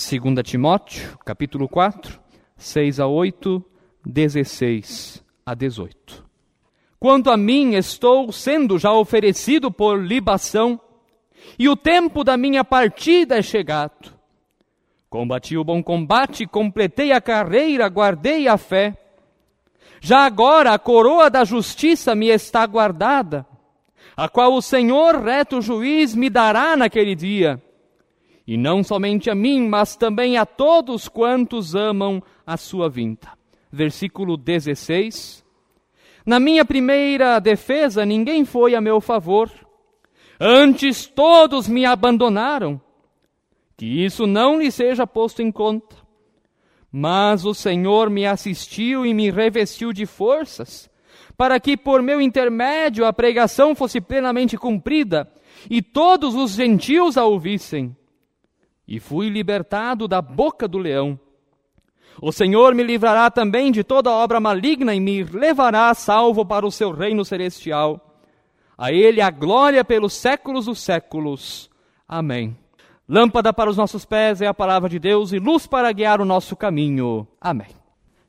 2 Timóteo, capítulo 4, 6 a 8, 16 a 18. Quanto a mim, estou sendo já oferecido por libação, e o tempo da minha partida é chegado. Combati o bom combate, completei a carreira, guardei a fé. Já agora a coroa da justiça me está guardada, a qual o Senhor, reto juiz, me dará naquele dia e não somente a mim, mas também a todos quantos amam a sua vinda. Versículo 16. Na minha primeira defesa, ninguém foi a meu favor, antes todos me abandonaram. Que isso não lhe seja posto em conta. Mas o Senhor me assistiu e me revestiu de forças, para que por meu intermédio a pregação fosse plenamente cumprida e todos os gentios a ouvissem e fui libertado da boca do leão. O Senhor me livrará também de toda obra maligna e me levará salvo para o seu reino celestial. A Ele a glória pelos séculos dos séculos. Amém. Lâmpada para os nossos pés é a palavra de Deus e luz para guiar o nosso caminho. Amém.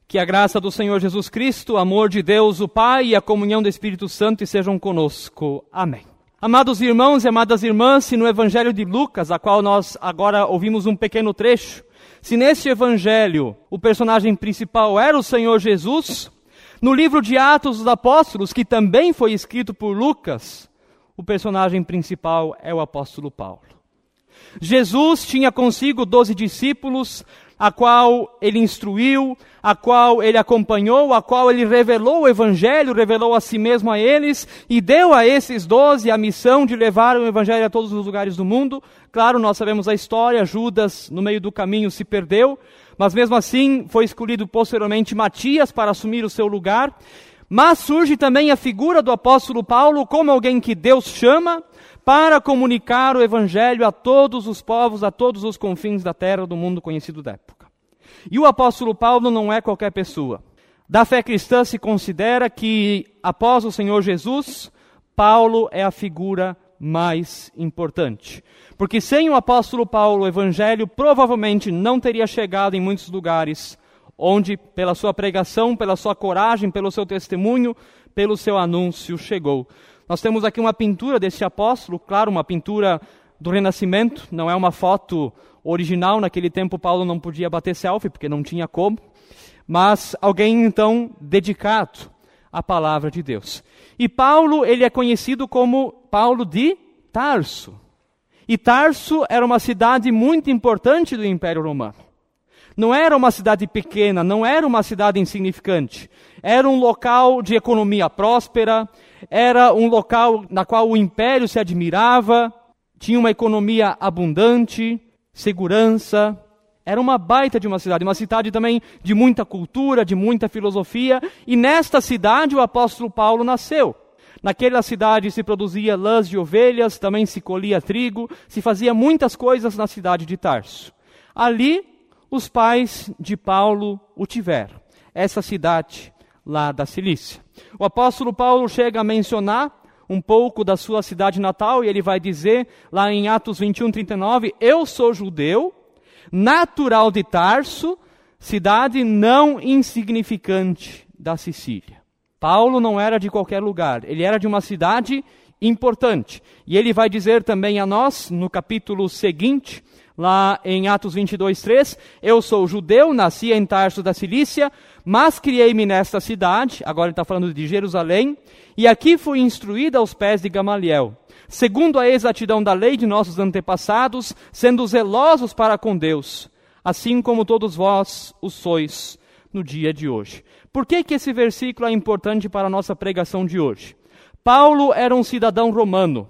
Que a graça do Senhor Jesus Cristo, o amor de Deus, o Pai e a comunhão do Espírito Santo estejam conosco. Amém. Amados irmãos e amadas irmãs, se no Evangelho de Lucas, a qual nós agora ouvimos um pequeno trecho, se neste Evangelho o personagem principal era o Senhor Jesus, no livro de Atos dos Apóstolos, que também foi escrito por Lucas, o personagem principal é o apóstolo Paulo. Jesus tinha consigo doze discípulos, a qual ele instruiu, a qual ele acompanhou, a qual ele revelou o Evangelho, revelou a si mesmo a eles e deu a esses doze a missão de levar o Evangelho a todos os lugares do mundo. Claro, nós sabemos a história, Judas no meio do caminho se perdeu, mas mesmo assim foi escolhido posteriormente Matias para assumir o seu lugar. Mas surge também a figura do apóstolo Paulo como alguém que Deus chama para comunicar o evangelho a todos os povos, a todos os confins da terra do mundo conhecido da época. E o apóstolo Paulo não é qualquer pessoa. Da fé cristã se considera que após o Senhor Jesus, Paulo é a figura mais importante. Porque sem o apóstolo Paulo, o evangelho provavelmente não teria chegado em muitos lugares onde, pela sua pregação, pela sua coragem, pelo seu testemunho, pelo seu anúncio, chegou. Nós temos aqui uma pintura desse apóstolo, claro, uma pintura do Renascimento, não é uma foto original, naquele tempo Paulo não podia bater selfie, porque não tinha como, mas alguém então dedicado à palavra de Deus. E Paulo, ele é conhecido como Paulo de Tarso. E Tarso era uma cidade muito importante do Império Romano. Não era uma cidade pequena, não era uma cidade insignificante. Era um local de economia próspera, era um local na qual o império se admirava, tinha uma economia abundante, segurança. Era uma baita de uma cidade, uma cidade também de muita cultura, de muita filosofia, e nesta cidade o apóstolo Paulo nasceu. Naquela cidade se produzia lãs de ovelhas, também se colhia trigo, se fazia muitas coisas na cidade de Tarso. Ali os pais de Paulo o tiveram, essa cidade lá da Cilícia. O apóstolo Paulo chega a mencionar um pouco da sua cidade natal e ele vai dizer lá em Atos 21, 39: Eu sou judeu, natural de Tarso, cidade não insignificante da Sicília. Paulo não era de qualquer lugar, ele era de uma cidade importante. E ele vai dizer também a nós, no capítulo seguinte, lá em Atos 22, 3, eu sou judeu, nasci em Tarso da Cilícia, mas criei-me nesta cidade, agora ele está falando de Jerusalém, e aqui fui instruído aos pés de Gamaliel, segundo a exatidão da lei de nossos antepassados, sendo zelosos para com Deus, assim como todos vós o sois no dia de hoje. Por que, que esse versículo é importante para a nossa pregação de hoje? Paulo era um cidadão romano.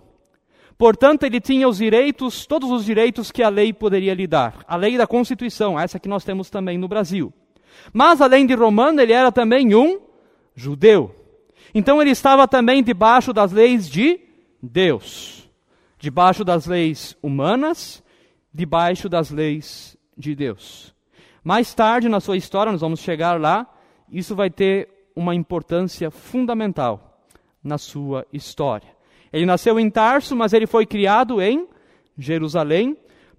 Portanto, ele tinha os direitos, todos os direitos que a lei poderia lhe dar. A lei da Constituição, essa que nós temos também no Brasil. Mas, além de romano, ele era também um judeu. Então, ele estava também debaixo das leis de Deus. Debaixo das leis humanas, debaixo das leis de Deus. Mais tarde na sua história, nós vamos chegar lá, isso vai ter uma importância fundamental na sua história. Ele nasceu em Tarso, mas ele foi criado em Jerusalém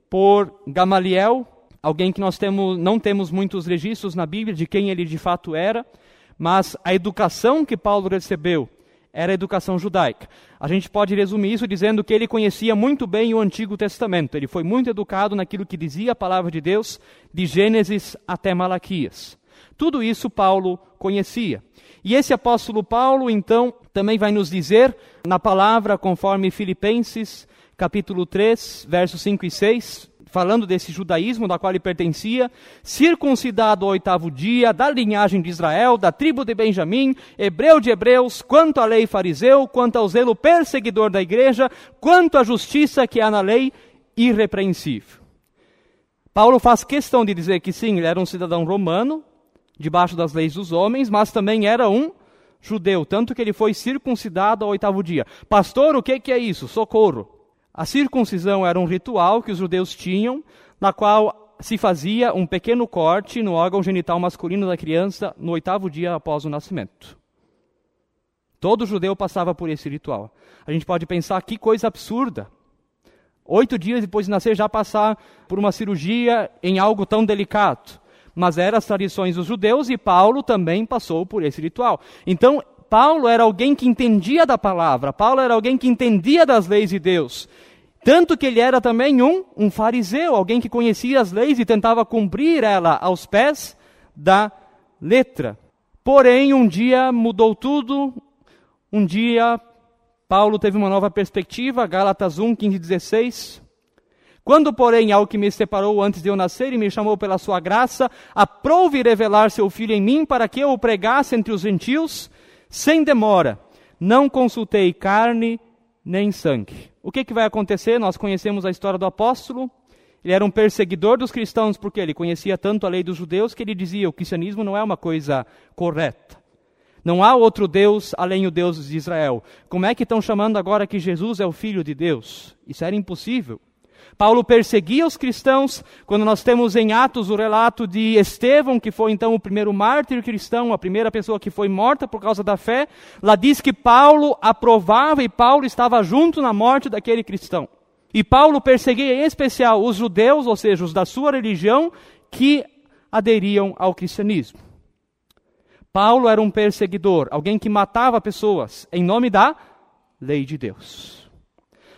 por Gamaliel, alguém que nós temos, não temos muitos registros na Bíblia de quem ele de fato era, mas a educação que Paulo recebeu era a educação judaica. A gente pode resumir isso dizendo que ele conhecia muito bem o Antigo Testamento. Ele foi muito educado naquilo que dizia a palavra de Deus, de Gênesis até Malaquias. Tudo isso Paulo conhecia. E esse apóstolo Paulo, então, também vai nos dizer na palavra, conforme Filipenses, capítulo 3, versos 5 e 6, falando desse judaísmo da qual ele pertencia, circuncidado ao oitavo dia, da linhagem de Israel, da tribo de Benjamim, hebreu de hebreus, quanto à lei fariseu, quanto ao zelo perseguidor da igreja, quanto à justiça que há na lei, irrepreensível. Paulo faz questão de dizer que sim, ele era um cidadão romano, debaixo das leis dos homens, mas também era um judeu, tanto que ele foi circuncidado ao oitavo dia. Pastor, o que, é isso? Socorro. A circuncisão era um ritual que os judeus tinham, na qual se fazia um pequeno corte no órgão genital masculino da criança no oitavo dia após o nascimento. Todo judeu passava por esse ritual. A gente pode pensar que coisa absurda. Oito dias depois de nascer, já passar por uma cirurgia em algo tão delicado. Mas eram as tradições dos judeus e Paulo também passou por esse ritual. Então, Paulo era alguém que entendia da palavra, Paulo era alguém que entendia das leis de Deus. Tanto que ele era também um, um fariseu, alguém que conhecia as leis e tentava cumprir ela aos pés da letra. Porém, um dia mudou tudo, um dia Paulo teve uma nova perspectiva, Gálatas 1, 15 e 16. Quando, porém, ao que me separou antes de eu nascer e me chamou pela sua graça, aprove revelar seu filho em mim para que eu o pregasse entre os gentios, sem demora. Não consultei carne nem sangue. O que, que vai acontecer? Nós conhecemos a história do apóstolo. Ele era um perseguidor dos cristãos porque ele conhecia tanto a lei dos judeus que ele dizia: o cristianismo não é uma coisa correta. Não há outro Deus além o Deus de Israel. Como é que estão chamando agora que Jesus é o Filho de Deus? Isso era impossível. Paulo perseguia os cristãos, quando nós temos em Atos o relato de Estevão, que foi então o primeiro mártir cristão, a primeira pessoa que foi morta por causa da fé, lá diz que Paulo aprovava e Paulo estava junto na morte daquele cristão. E Paulo perseguia em especial os judeus, ou seja, os da sua religião, que aderiam ao cristianismo. Paulo era um perseguidor, alguém que matava pessoas em nome da lei de Deus.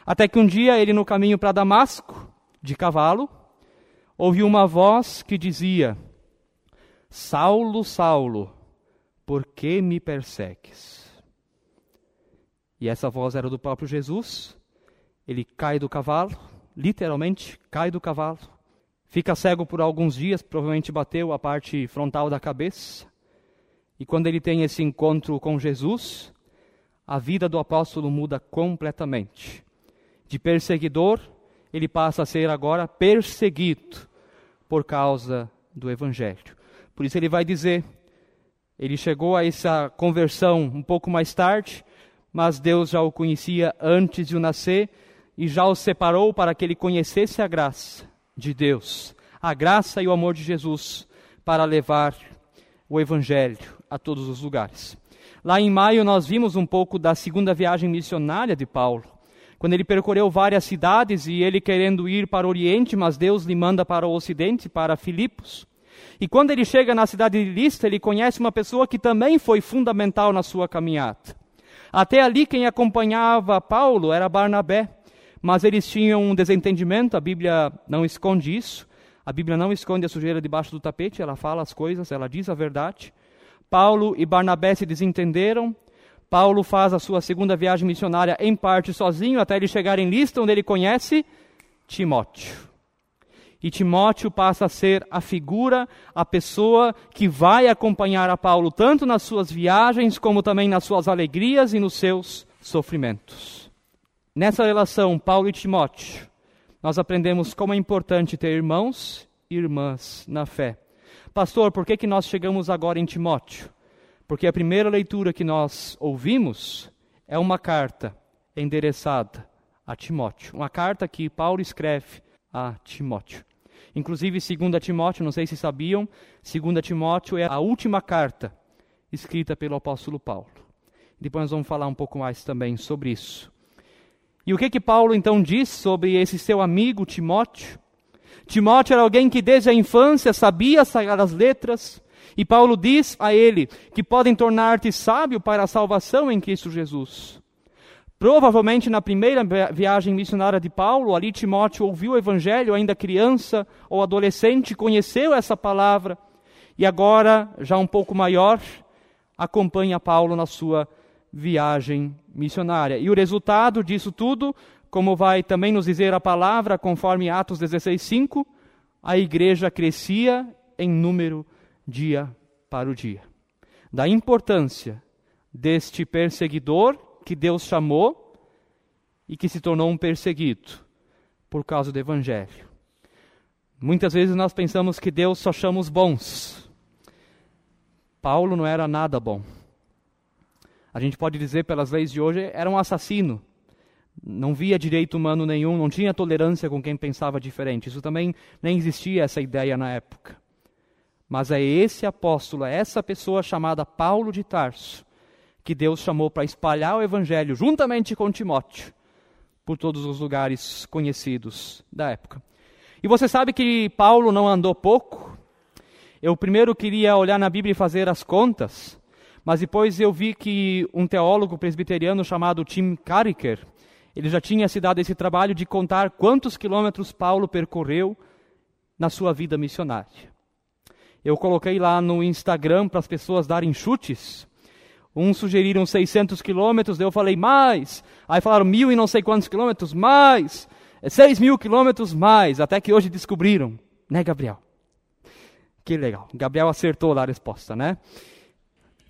Até que um dia ele, no caminho para Damasco, de cavalo, ouviu uma voz que dizia: Saulo, Saulo, por que me persegues? E essa voz era do próprio Jesus. Ele cai do cavalo, literalmente cai do cavalo, fica cego por alguns dias, provavelmente bateu a parte frontal da cabeça. E quando ele tem esse encontro com Jesus, a vida do apóstolo muda completamente. De perseguidor, ele passa a ser agora perseguido por causa do Evangelho. Por isso ele vai dizer: ele chegou a essa conversão um pouco mais tarde, mas Deus já o conhecia antes de o nascer e já o separou para que ele conhecesse a graça de Deus, a graça e o amor de Jesus para levar o Evangelho a todos os lugares. Lá em maio nós vimos um pouco da segunda viagem missionária de Paulo quando ele percorreu várias cidades e ele querendo ir para o Oriente, mas Deus lhe manda para o Ocidente, para Filipos. E quando ele chega na cidade de Lista, ele conhece uma pessoa que também foi fundamental na sua caminhada. Até ali quem acompanhava Paulo era Barnabé, mas eles tinham um desentendimento, a Bíblia não esconde isso. A Bíblia não esconde a sujeira debaixo do tapete, ela fala as coisas, ela diz a verdade. Paulo e Barnabé se desentenderam, Paulo faz a sua segunda viagem missionária em parte sozinho, até ele chegar em Lista, onde ele conhece Timóteo. E Timóteo passa a ser a figura, a pessoa que vai acompanhar a Paulo tanto nas suas viagens, como também nas suas alegrias e nos seus sofrimentos. Nessa relação, Paulo e Timóteo, nós aprendemos como é importante ter irmãos e irmãs na fé. Pastor, por que, que nós chegamos agora em Timóteo? Porque a primeira leitura que nós ouvimos é uma carta endereçada a Timóteo. Uma carta que Paulo escreve a Timóteo. Inclusive, 2 Timóteo, não sei se sabiam, 2 Timóteo é a última carta escrita pelo apóstolo Paulo. Depois nós vamos falar um pouco mais também sobre isso. E o que que Paulo então diz sobre esse seu amigo Timóteo? Timóteo era alguém que desde a infância sabia as letras, e Paulo diz a ele que podem tornar-te sábio para a salvação em Cristo Jesus. Provavelmente na primeira viagem missionária de Paulo, ali Timóteo ouviu o evangelho ainda criança ou adolescente, conheceu essa palavra e agora, já um pouco maior, acompanha Paulo na sua viagem missionária. E o resultado disso tudo, como vai também nos dizer a palavra, conforme Atos 16:5, a igreja crescia em número dia para o dia. Da importância deste perseguidor que Deus chamou e que se tornou um perseguido por causa do evangelho. Muitas vezes nós pensamos que Deus só chama os bons. Paulo não era nada bom a gente pode dizer pelas leis de hoje, era um assassino. Não via direito humano nenhum, não tinha tolerância com quem pensava diferente. Isso também nem existia essa ideia na época. Mas é esse apóstolo, é essa pessoa chamada Paulo de Tarso, que Deus chamou para espalhar o evangelho juntamente com Timóteo por todos os lugares conhecidos da época. E você sabe que Paulo não andou pouco? Eu primeiro queria olhar na Bíblia e fazer as contas. Mas depois eu vi que um teólogo presbiteriano chamado Tim Carricker, ele já tinha se dado esse trabalho de contar quantos quilômetros Paulo percorreu na sua vida missionária. Eu coloquei lá no Instagram para as pessoas darem chutes. Uns sugeriram 600 quilômetros, eu falei mais. Aí falaram mil e não sei quantos quilômetros, mais. É seis mil quilômetros mais, até que hoje descobriram. Né, Gabriel? Que legal. Gabriel acertou lá a resposta, né?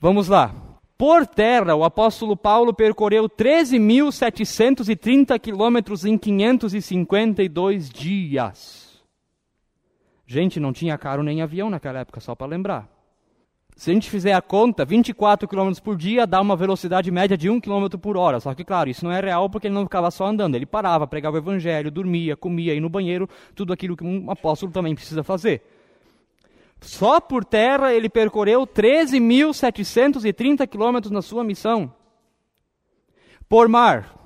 Vamos lá. Por terra, o apóstolo Paulo percorreu 13.730 quilômetros em 552 dias. Gente, não tinha carro nem avião naquela época, só para lembrar. Se a gente fizer a conta, 24 km por dia dá uma velocidade média de 1 km por hora. Só que, claro, isso não é real porque ele não ficava só andando. Ele parava, pregava o evangelho, dormia, comia, ia no banheiro, tudo aquilo que um apóstolo também precisa fazer. Só por terra ele percorreu 13.730 quilômetros na sua missão. Por mar,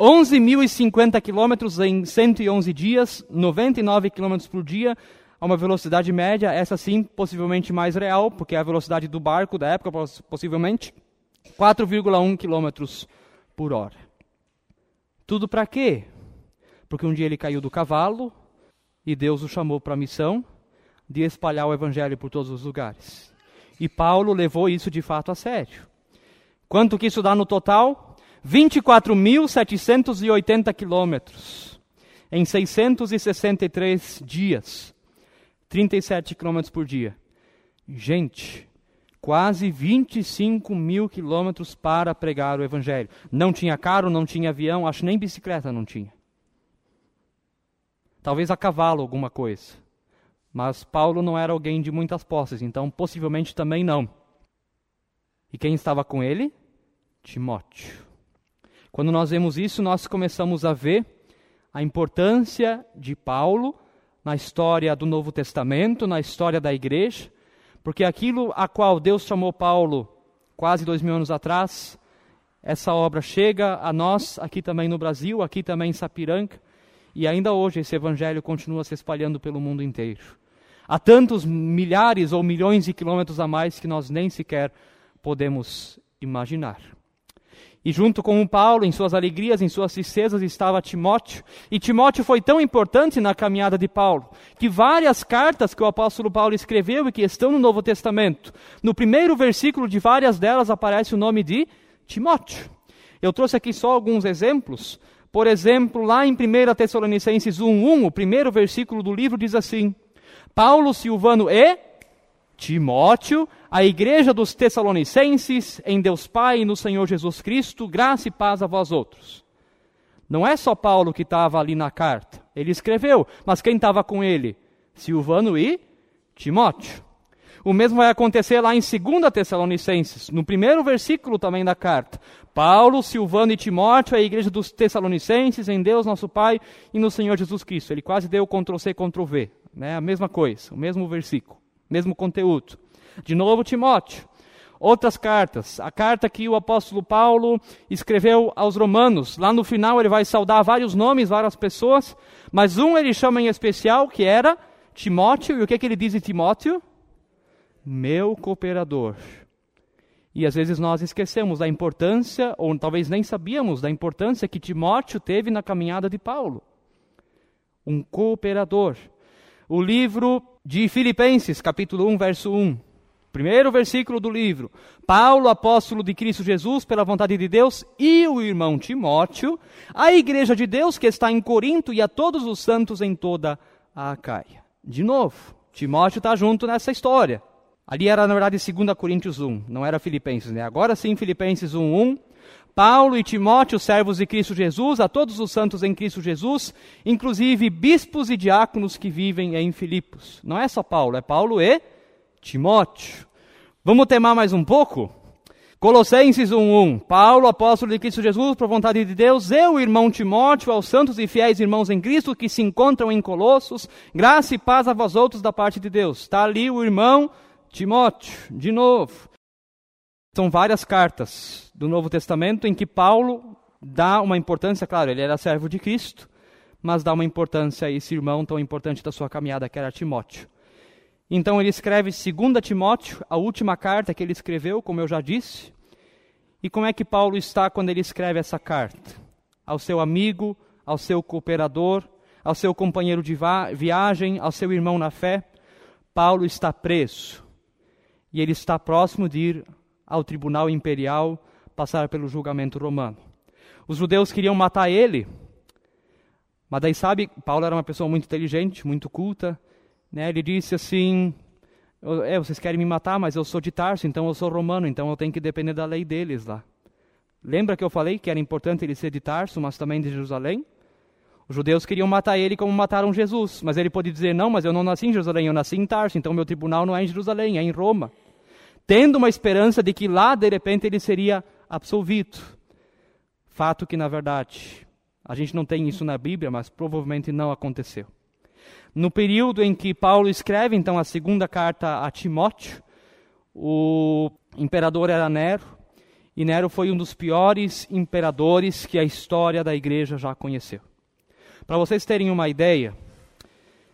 11.050 quilômetros em 111 dias, 99 quilômetros por dia, a uma velocidade média, essa sim possivelmente mais real, porque é a velocidade do barco da época, possivelmente, 4,1 quilômetros por hora. Tudo para quê? Porque um dia ele caiu do cavalo e Deus o chamou para a missão de espalhar o evangelho por todos os lugares. E Paulo levou isso de fato a sério. Quanto que isso dá no total? 24.780 quilômetros em 663 dias, 37 quilômetros por dia. Gente, quase 25 mil quilômetros para pregar o Evangelho. Não tinha carro, não tinha avião, acho nem bicicleta não tinha. Talvez a cavalo alguma coisa. Mas Paulo não era alguém de muitas posses, então possivelmente também não. E quem estava com ele? Timóteo. Quando nós vemos isso, nós começamos a ver a importância de Paulo na história do Novo Testamento, na história da igreja, porque aquilo a qual Deus chamou Paulo quase dois mil anos atrás, essa obra chega a nós aqui também no Brasil, aqui também em Sapiranga, e ainda hoje esse evangelho continua se espalhando pelo mundo inteiro. Há tantos milhares ou milhões de quilômetros a mais que nós nem sequer podemos imaginar. E junto com Paulo, em suas alegrias, em suas tristezas, estava Timóteo. E Timóteo foi tão importante na caminhada de Paulo, que várias cartas que o apóstolo Paulo escreveu e que estão no Novo Testamento, no primeiro versículo de várias delas aparece o nome de Timóteo. Eu trouxe aqui só alguns exemplos. Por exemplo, lá em 1 Tessalonicenses 1:1, o primeiro versículo do livro diz assim: Paulo, Silvano e Timóteo, a igreja dos Tessalonicenses, em Deus Pai e no Senhor Jesus Cristo, graça e paz a vós outros. Não é só Paulo que estava ali na carta, ele escreveu, mas quem estava com ele? Silvano e Timóteo. O mesmo vai acontecer lá em 2 Tessalonicenses, no primeiro versículo também da carta. Paulo, Silvano e Timóteo, a igreja dos Tessalonicenses, em Deus nosso Pai e no Senhor Jesus Cristo. Ele quase deu Ctrl C, Ctrl V. Né? A mesma coisa, o mesmo versículo, mesmo conteúdo. De novo, Timóteo. outras cartas. A carta que o apóstolo Paulo escreveu aos Romanos. Lá no final ele vai saudar vários nomes, várias pessoas, mas um ele chama em especial que era Timóteo. E o que, é que ele diz de Timóteo? Meu cooperador. E às vezes nós esquecemos da importância, ou talvez nem sabíamos da importância que Timóteo teve na caminhada de Paulo. Um cooperador. O livro de Filipenses, capítulo 1, verso 1. Primeiro versículo do livro. Paulo, apóstolo de Cristo Jesus, pela vontade de Deus, e o irmão Timóteo, a igreja de Deus que está em Corinto e a todos os santos em toda a Acaia. De novo, Timóteo está junto nessa história. Ali era, na verdade, 2 Coríntios 1, não era Filipenses, né? Agora sim, Filipenses 1, 1. Paulo e Timóteo, servos de Cristo Jesus, a todos os santos em Cristo Jesus, inclusive bispos e diáconos que vivem em Filipos. Não é só Paulo, é Paulo e Timóteo. Vamos temar mais um pouco? Colossenses 1:1. Paulo, apóstolo de Cristo Jesus, por vontade de Deus, eu, irmão Timóteo, aos santos e fiéis irmãos em Cristo que se encontram em Colossos, graça e paz a vós outros da parte de Deus. Está ali o irmão Timóteo, de novo. São várias cartas do Novo Testamento em que Paulo dá uma importância, claro, ele era servo de Cristo, mas dá uma importância a esse irmão tão importante da sua caminhada, que era Timóteo. Então ele escreve 2 Timóteo, a última carta que ele escreveu, como eu já disse. E como é que Paulo está quando ele escreve essa carta? Ao seu amigo, ao seu cooperador, ao seu companheiro de viagem, ao seu irmão na fé. Paulo está preso. E ele está próximo de ir ao tribunal imperial passar pelo julgamento romano. Os judeus queriam matar ele, mas daí sabe, Paulo era uma pessoa muito inteligente, muito culta, né? Ele disse assim: é, vocês querem me matar, mas eu sou de Tarso, então eu sou romano, então eu tenho que depender da lei deles lá. Lembra que eu falei que era importante ele ser de Tarso, mas também de Jerusalém? Os judeus queriam matar ele como mataram Jesus, mas ele pode dizer: não, mas eu não nasci em Jerusalém, eu nasci em Tarso, então meu tribunal não é em Jerusalém, é em Roma tendo uma esperança de que lá, de repente, ele seria absolvido. Fato que, na verdade, a gente não tem isso na Bíblia, mas provavelmente não aconteceu. No período em que Paulo escreve, então, a segunda carta a Timóteo, o imperador era Nero, e Nero foi um dos piores imperadores que a história da igreja já conheceu. Para vocês terem uma ideia,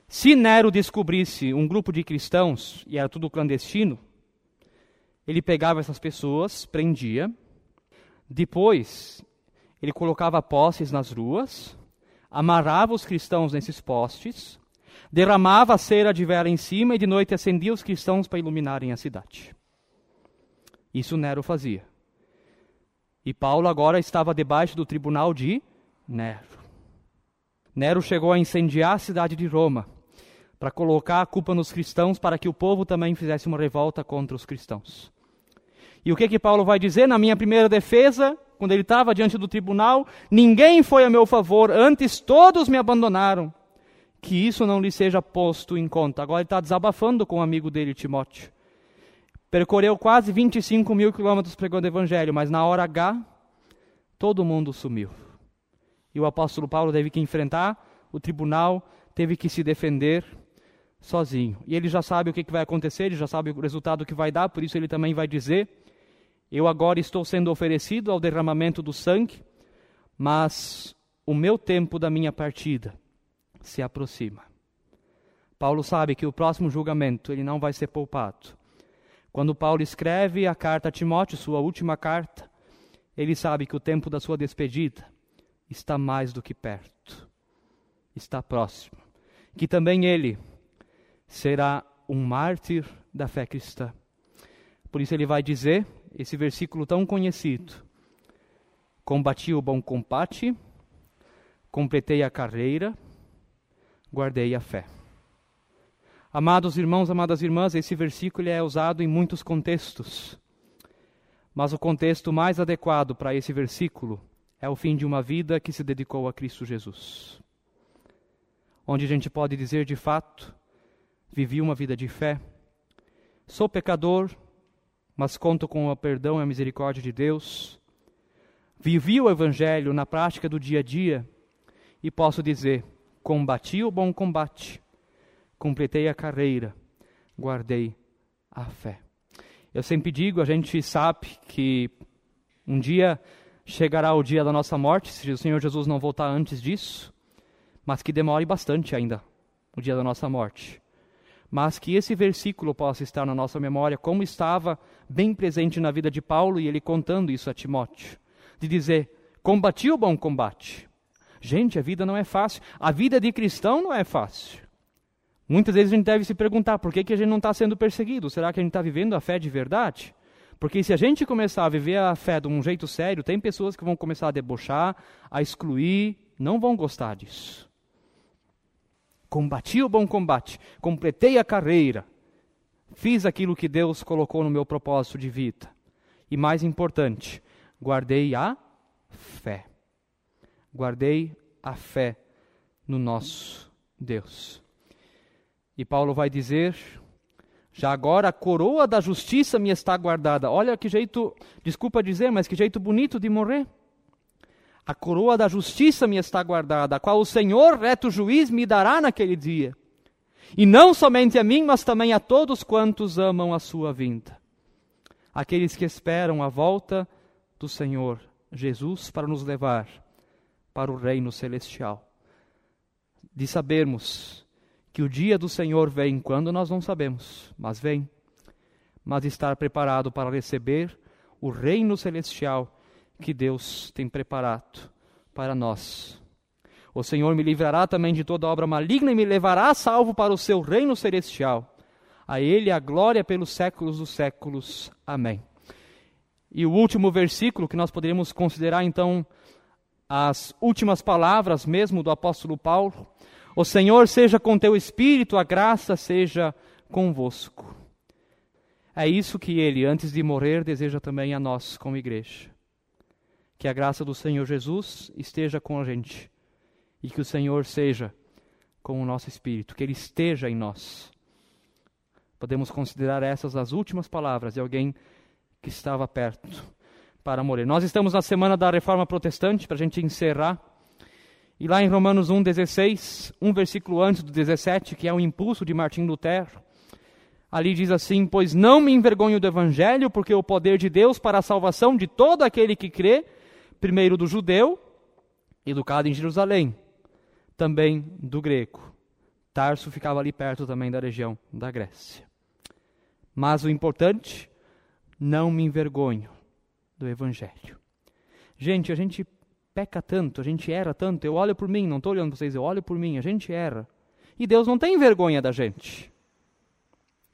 se Nero descobrisse um grupo de cristãos, e era tudo clandestino, ele pegava essas pessoas, prendia, depois ele colocava postes nas ruas, amarrava os cristãos nesses postes, derramava a cera de vela em cima e de noite acendia os cristãos para iluminarem a cidade. Isso Nero fazia. E Paulo agora estava debaixo do tribunal de Nero. Nero chegou a incendiar a cidade de Roma para colocar a culpa nos cristãos para que o povo também fizesse uma revolta contra os cristãos. E o que que Paulo vai dizer na minha primeira defesa, quando ele estava diante do tribunal? Ninguém foi a meu favor, antes todos me abandonaram. Que isso não lhe seja posto em conta. Agora ele está desabafando com o um amigo dele, Timóteo. Percorreu quase 25 mil quilômetros pregando o evangelho, mas na hora H, todo mundo sumiu. E o apóstolo Paulo teve que enfrentar o tribunal, teve que se defender sozinho. E ele já sabe o que vai acontecer, ele já sabe o resultado que vai dar, por isso ele também vai dizer eu agora estou sendo oferecido ao derramamento do sangue, mas o meu tempo da minha partida se aproxima. Paulo sabe que o próximo julgamento ele não vai ser poupado. Quando Paulo escreve a carta a Timóteo, sua última carta, ele sabe que o tempo da sua despedida está mais do que perto, está próximo. Que também ele será um mártir da fé cristã. Por isso ele vai dizer esse versículo tão conhecido. Combati o bom combate, completei a carreira, guardei a fé. Amados irmãos, amadas irmãs, esse versículo é usado em muitos contextos. Mas o contexto mais adequado para esse versículo é o fim de uma vida que se dedicou a Cristo Jesus. Onde a gente pode dizer de fato, vivi uma vida de fé, sou pecador, mas conto com o perdão e a misericórdia de Deus. Vivi o Evangelho na prática do dia a dia e posso dizer: combati o bom combate, completei a carreira, guardei a fé. Eu sempre digo, a gente sabe que um dia chegará o dia da nossa morte, se o Senhor Jesus não voltar antes disso, mas que demore bastante ainda o dia da nossa morte. Mas que esse versículo possa estar na nossa memória, como estava bem presente na vida de Paulo e ele contando isso a Timóteo, de dizer: combati o bom combate. Gente, a vida não é fácil. A vida de cristão não é fácil. Muitas vezes a gente deve se perguntar por que, que a gente não está sendo perseguido? Será que a gente está vivendo a fé de verdade? Porque se a gente começar a viver a fé de um jeito sério, tem pessoas que vão começar a debochar, a excluir, não vão gostar disso. Combati o bom combate, completei a carreira, fiz aquilo que Deus colocou no meu propósito de vida. E mais importante, guardei a fé. Guardei a fé no nosso Deus. E Paulo vai dizer: já agora a coroa da justiça me está guardada. Olha que jeito, desculpa dizer, mas que jeito bonito de morrer. A coroa da justiça me está guardada, a qual o Senhor, reto juiz, me dará naquele dia. E não somente a mim, mas também a todos quantos amam a sua vinda. Aqueles que esperam a volta do Senhor Jesus para nos levar para o reino celestial. De sabermos que o dia do Senhor vem quando nós não sabemos, mas vem. Mas estar preparado para receber o reino celestial que Deus tem preparado para nós. O Senhor me livrará também de toda obra maligna e me levará salvo para o seu reino celestial. A Ele a glória pelos séculos dos séculos. Amém. E o último versículo que nós poderíamos considerar então as últimas palavras mesmo do apóstolo Paulo. O Senhor seja com teu espírito, a graça seja convosco. É isso que ele, antes de morrer, deseja também a nós como igreja. Que a graça do Senhor Jesus esteja com a gente e que o Senhor seja com o nosso espírito, que ele esteja em nós. Podemos considerar essas as últimas palavras de alguém que estava perto para morrer. Nós estamos na semana da reforma protestante, para a gente encerrar. E lá em Romanos 1,16, um versículo antes do 17, que é o impulso de Martim Lutero, ali diz assim: Pois não me envergonho do evangelho, porque o poder de Deus para a salvação de todo aquele que crê, primeiro do judeu, educado em Jerusalém, também do grego. Tarso ficava ali perto também da região da Grécia. Mas o importante, não me envergonho do Evangelho. Gente, a gente peca tanto, a gente erra tanto. Eu olho por mim, não estou olhando para vocês, eu olho por mim, a gente erra. E Deus não tem vergonha da gente.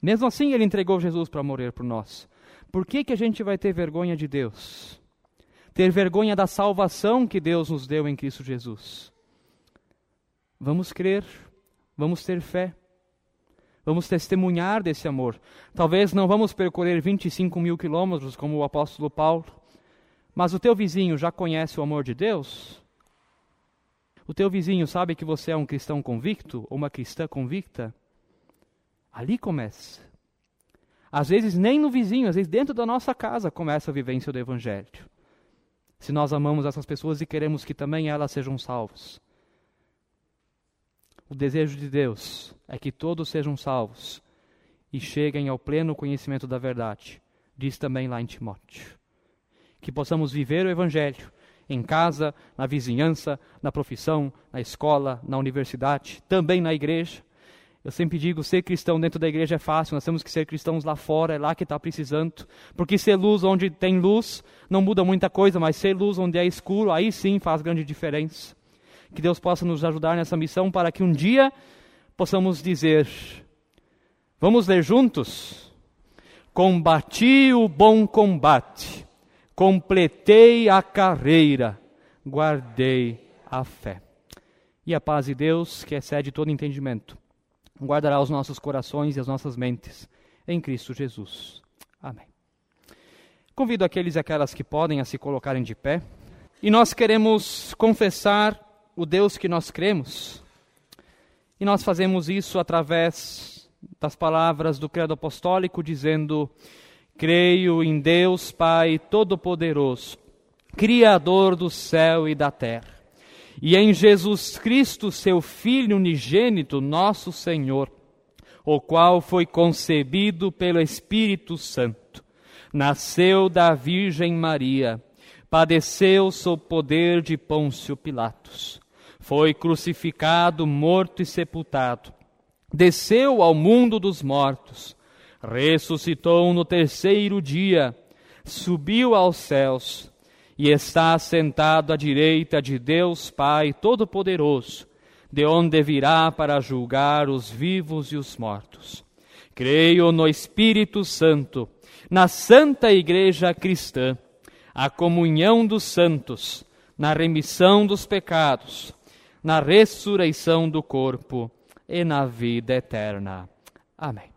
Mesmo assim, Ele entregou Jesus para morrer por nós. Por que, que a gente vai ter vergonha de Deus? Ter vergonha da salvação que Deus nos deu em Cristo Jesus. Vamos crer, vamos ter fé, vamos testemunhar desse amor. Talvez não vamos percorrer 25 mil quilômetros como o apóstolo Paulo, mas o teu vizinho já conhece o amor de Deus? O teu vizinho sabe que você é um cristão convicto ou uma cristã convicta? Ali começa. Às vezes nem no vizinho, às vezes dentro da nossa casa começa a vivência do Evangelho. Se nós amamos essas pessoas e queremos que também elas sejam salvas. O desejo de Deus é que todos sejam salvos e cheguem ao pleno conhecimento da verdade. Diz também lá em Timóteo que possamos viver o Evangelho em casa, na vizinhança, na profissão, na escola, na universidade, também na igreja. Eu sempre digo, ser cristão dentro da igreja é fácil, nós temos que ser cristãos lá fora, é lá que está precisando. Porque ser luz onde tem luz não muda muita coisa, mas ser luz onde é escuro, aí sim faz grande diferença. Que Deus possa nos ajudar nessa missão para que um dia possamos dizer: vamos ler juntos? Combati o bom combate completei a carreira, guardei a fé. E a paz de Deus, que excede todo entendimento, guardará os nossos corações e as nossas mentes em Cristo Jesus. Amém. Convido aqueles e aquelas que podem a se colocarem de pé. E nós queremos confessar o Deus que nós cremos. E nós fazemos isso através das palavras do Credo Apostólico, dizendo: Creio em Deus Pai Todo-Poderoso, Criador do céu e da terra, e em Jesus Cristo, seu Filho unigênito, nosso Senhor, o qual foi concebido pelo Espírito Santo, nasceu da Virgem Maria, padeceu sob poder de Pôncio Pilatos, foi crucificado, morto e sepultado, desceu ao mundo dos mortos, ressuscitou no terceiro dia, subiu aos céus e está sentado à direita de Deus Pai Todo-Poderoso, de onde virá para julgar os vivos e os mortos. Creio no Espírito Santo, na Santa Igreja Cristã, a comunhão dos santos, na remissão dos pecados, na ressurreição do corpo e na vida eterna. Amém.